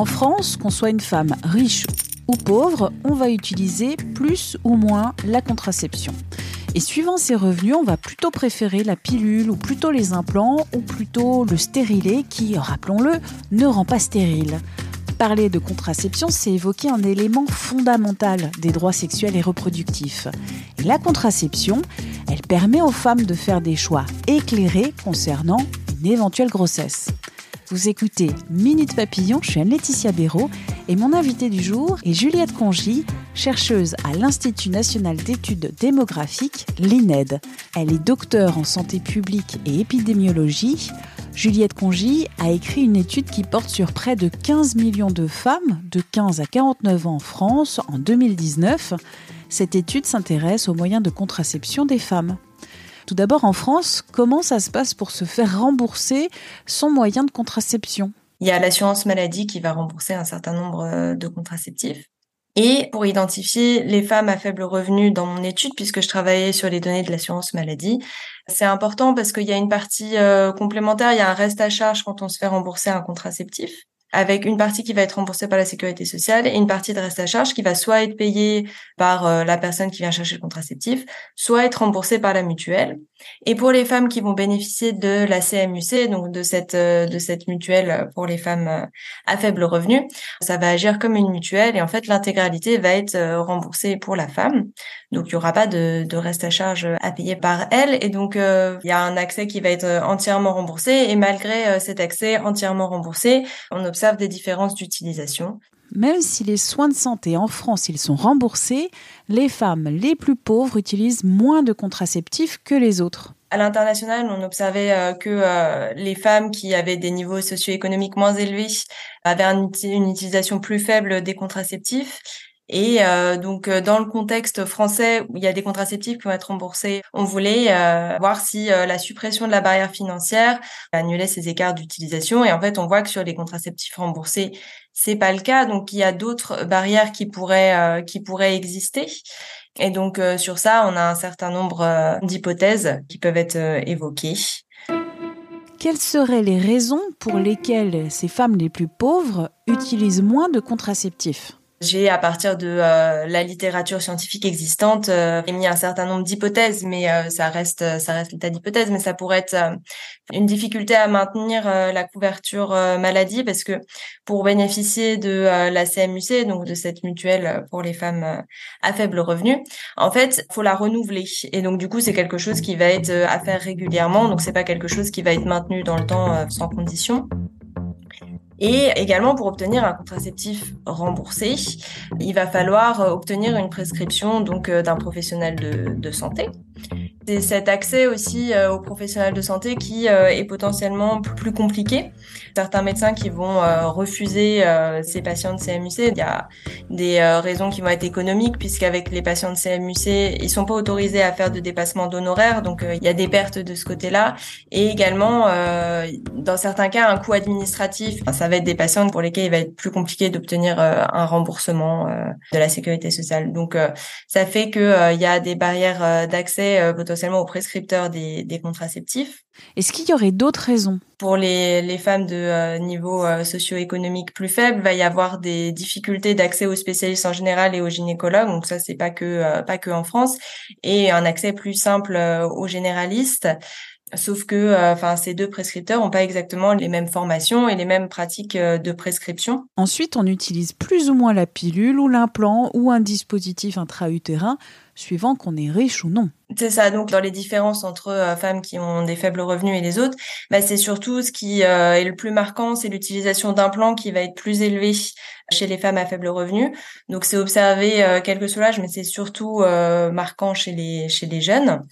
En France, qu'on soit une femme riche ou pauvre, on va utiliser plus ou moins la contraception. Et suivant ses revenus, on va plutôt préférer la pilule ou plutôt les implants ou plutôt le stérilet qui, rappelons-le, ne rend pas stérile. Parler de contraception, c'est évoquer un élément fondamental des droits sexuels et reproductifs. La contraception, elle permet aux femmes de faire des choix éclairés concernant une éventuelle grossesse. Vous écoutez Minute Papillon, je suis Anne-Laetitia Béraud et mon invitée du jour est Juliette Congy, chercheuse à l'Institut national d'études démographiques, l'INED. Elle est docteure en santé publique et épidémiologie. Juliette Congy a écrit une étude qui porte sur près de 15 millions de femmes de 15 à 49 ans en France en 2019. Cette étude s'intéresse aux moyens de contraception des femmes. Tout d'abord, en France, comment ça se passe pour se faire rembourser son moyen de contraception? Il y a l'assurance maladie qui va rembourser un certain nombre euh, de contraceptifs. Et pour identifier les femmes à faible revenu dans mon étude, puisque je travaillais sur les données de l'assurance maladie, c'est important parce qu'il y a une partie euh, complémentaire, il y a un reste à charge quand on se fait rembourser un contraceptif avec une partie qui va être remboursée par la sécurité sociale et une partie de reste à charge qui va soit être payée par euh, la personne qui vient chercher le contraceptif, soit être remboursée par la mutuelle. Et pour les femmes qui vont bénéficier de la CMUC, donc de cette euh, de cette mutuelle pour les femmes euh, à faible revenu, ça va agir comme une mutuelle et en fait l'intégralité va être remboursée pour la femme. Donc il y aura pas de, de reste à charge à payer par elle et donc il y a un accès qui va être entièrement remboursé et malgré cet accès entièrement remboursé, on observe des différences d'utilisation. Même si les soins de santé en France ils sont remboursés, les femmes les plus pauvres utilisent moins de contraceptifs que les autres. À l'international, on observait euh, que euh, les femmes qui avaient des niveaux socio-économiques moins élevés avaient une utilisation plus faible des contraceptifs et euh, donc euh, dans le contexte français où il y a des contraceptifs qui vont être remboursés, on voulait euh, voir si la suppression de la barrière financière annulait ces écarts d'utilisation. Et en fait, on voit que sur les contraceptifs remboursés, c'est pas le cas. Donc il y a d'autres barrières qui pourraient qui pourraient exister. Et donc sur ça, on a un certain nombre d'hypothèses qui peuvent être évoquées. Quelles seraient les raisons pour lesquelles ces femmes les plus pauvres utilisent moins de contraceptifs? J'ai, à partir de euh, la littérature scientifique existante, euh, émis un certain nombre d'hypothèses, mais euh, ça reste, ça reste l'état d'hypothèse. Mais ça pourrait être euh, une difficulté à maintenir la couverture maladie, parce que pour bénéficier de la CMUC, donc de cette mutuelle pour les femmes à faible revenu, en fait, faut la renouveler. Et donc du coup, c'est quelque chose qui va être à faire régulièrement. Donc c'est pas quelque chose qui va être maintenu dans le temps sans condition. Et également, pour obtenir un contraceptif remboursé, il va falloir euh, obtenir une prescription donc euh, d'un professionnel de, de santé. C'est cet accès aussi euh, aux professionnels de santé qui est potentiellement plus compliqué. Certains médecins qui vont refuser ces patients de CMUC, il y a des raisons qui vont être économiques puisqu'avec les patients de CMUC, ils sont pas autorisés à faire de dépassement d'honoraires, donc il y a des pertes de ce côté-là. Et également, dans certains cas, un coût administratif. ça va être des patients pour lesquels il va être plus compliqué d'obtenir euh, un remboursement euh, de la sécurité sociale. Donc, euh, ça fait que il y a des barrières d'accès potentiellement aux prescripteurs des, des contraceptifs. Est-ce qu'il y aurait d'autres raisons? Pour les, les femmes de niveau socio-économique plus faible, va y avoir des difficultés d'accès aux spécialistes en général et aux gynécologues. Donc ça, c'est pas que pas que en France, et un accès plus simple aux généralistes. Sauf que, euh, enfin, ces deux prescripteurs n'ont pas exactement les mêmes formations et les mêmes pratiques euh, de prescription. Ensuite, on utilise plus ou moins la pilule ou l'implant ou un dispositif intra-utérin, suivant qu'on est riche ou non. C'est ça. Donc, dans les différences entre euh, femmes qui ont des faibles revenus et les autres, bah, c'est surtout ce qui est le plus marquant, c'est l'utilisation d'implants qui va être plus élevé chez les femmes à faible revenu. Donc, c'est observé quelques soulages, mais c'est surtout marquant chez les chez les jeunes.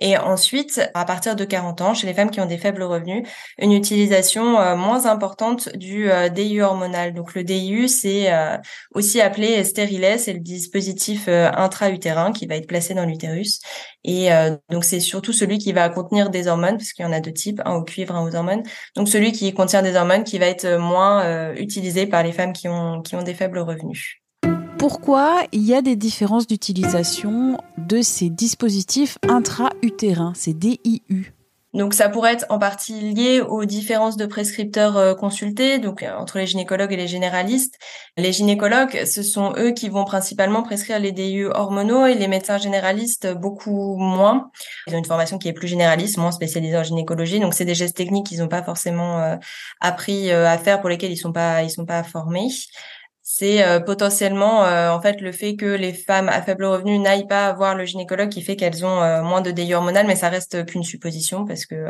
Et ensuite, à partir de 40 ans, chez les femmes qui ont des faibles revenus, une utilisation euh, moins importante du euh, DIU hormonal. Donc le DIU, c'est euh, aussi appelé stérilet, c'est le dispositif intra-utérin qui va être placé dans l'utérus. Et donc c'est surtout celui qui va contenir des hormones, parce qu'il y en a deux types, un au cuivre, un aux hormones. Donc celui qui contient des hormones qui va être moins utilisé par les femmes qui ont, qui ont des faibles revenus pourquoi il y a des différences d'utilisation de ces dispositifs intra-utérins, ces DIU donc ça pourrait être en partie lié aux différences de prescripteurs euh, consultés, donc euh, entre les gynécologues et les généralistes. Les gynécologues, ce sont eux qui vont principalement prescrire les DIU hormonaux et les médecins généralistes beaucoup moins. Ils ont une formation qui est plus généraliste, moins spécialisée en gynécologie, donc c'est des gestes techniques qu'ils n'ont pas forcément euh, appris à faire pour lesquels ils sont pas ils sont pas formés c'est euh, potentiellement euh, en fait le fait que les femmes à faible revenu n'aillent pas voir le gynécologue qui fait qu'elles ont euh, moins de hormonal, mais ça reste qu'une supposition parce que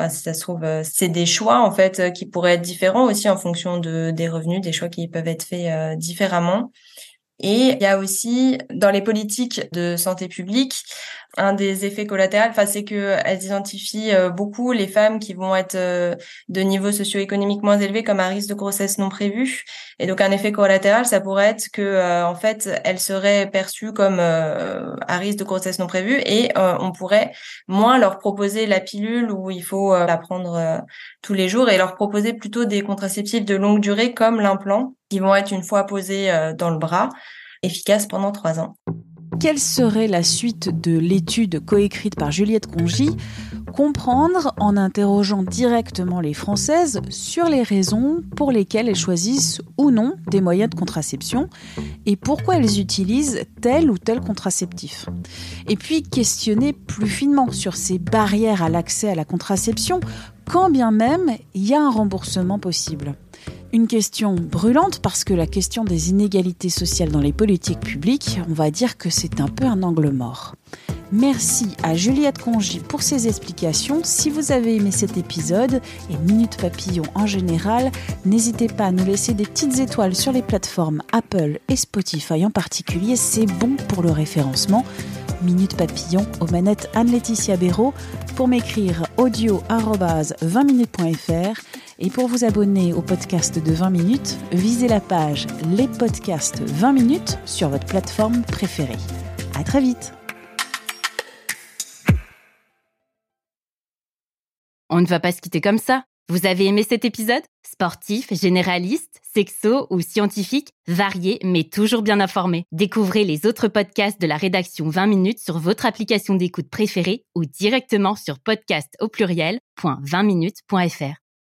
ça se trouve c'est des choix en fait qui pourraient être différents aussi en fonction de des revenus, des choix qui peuvent être faits différemment. Et il y a aussi dans les politiques de santé publique un des effets collatéraux, enfin, c'est que elles identifient euh, beaucoup les femmes qui vont être euh, de niveau socio-économique moins élevé comme à risque de grossesse non prévue. Et donc, un effet collatéral, ça pourrait être que, euh, en fait, elles seraient perçues comme à risque de grossesse non prévue et on pourrait moins leur proposer la pilule où il faut la prendre tous les jours et leur proposer plutôt des contraceptifs de longue durée comme l'implant vont être une fois posés dans le bras, efficaces pendant trois ans. Quelle serait la suite de l'étude coécrite par Juliette Congy? Comprendre en interrogeant directement les Françaises sur les raisons pour lesquelles elles choisissent ou non des moyens de contraception et pourquoi elles utilisent tel ou tel contraceptif. Et puis questionner plus finement sur ces barrières à l'accès à la contraception quand bien même il y a un remboursement possible. Une question brûlante parce que la question des inégalités sociales dans les politiques publiques, on va dire que c'est un peu un angle mort. Merci à Juliette Congy pour ses explications. Si vous avez aimé cet épisode et Minute Papillon en général, n'hésitez pas à nous laisser des petites étoiles sur les plateformes Apple et Spotify en particulier. C'est bon pour le référencement. Minute Papillon aux manettes Anne-Laetitia Béraud pour m'écrire audio 20minutes.fr et pour vous abonner au podcast de 20 minutes, visez la page Les podcasts 20 minutes sur votre plateforme préférée. À très vite. On ne va pas se quitter comme ça. Vous avez aimé cet épisode? Sportif, généraliste, sexo ou scientifique, varié mais toujours bien informé. Découvrez les autres podcasts de la rédaction 20 minutes sur votre application d'écoute préférée ou directement sur podcast au pluriel.20minutes.fr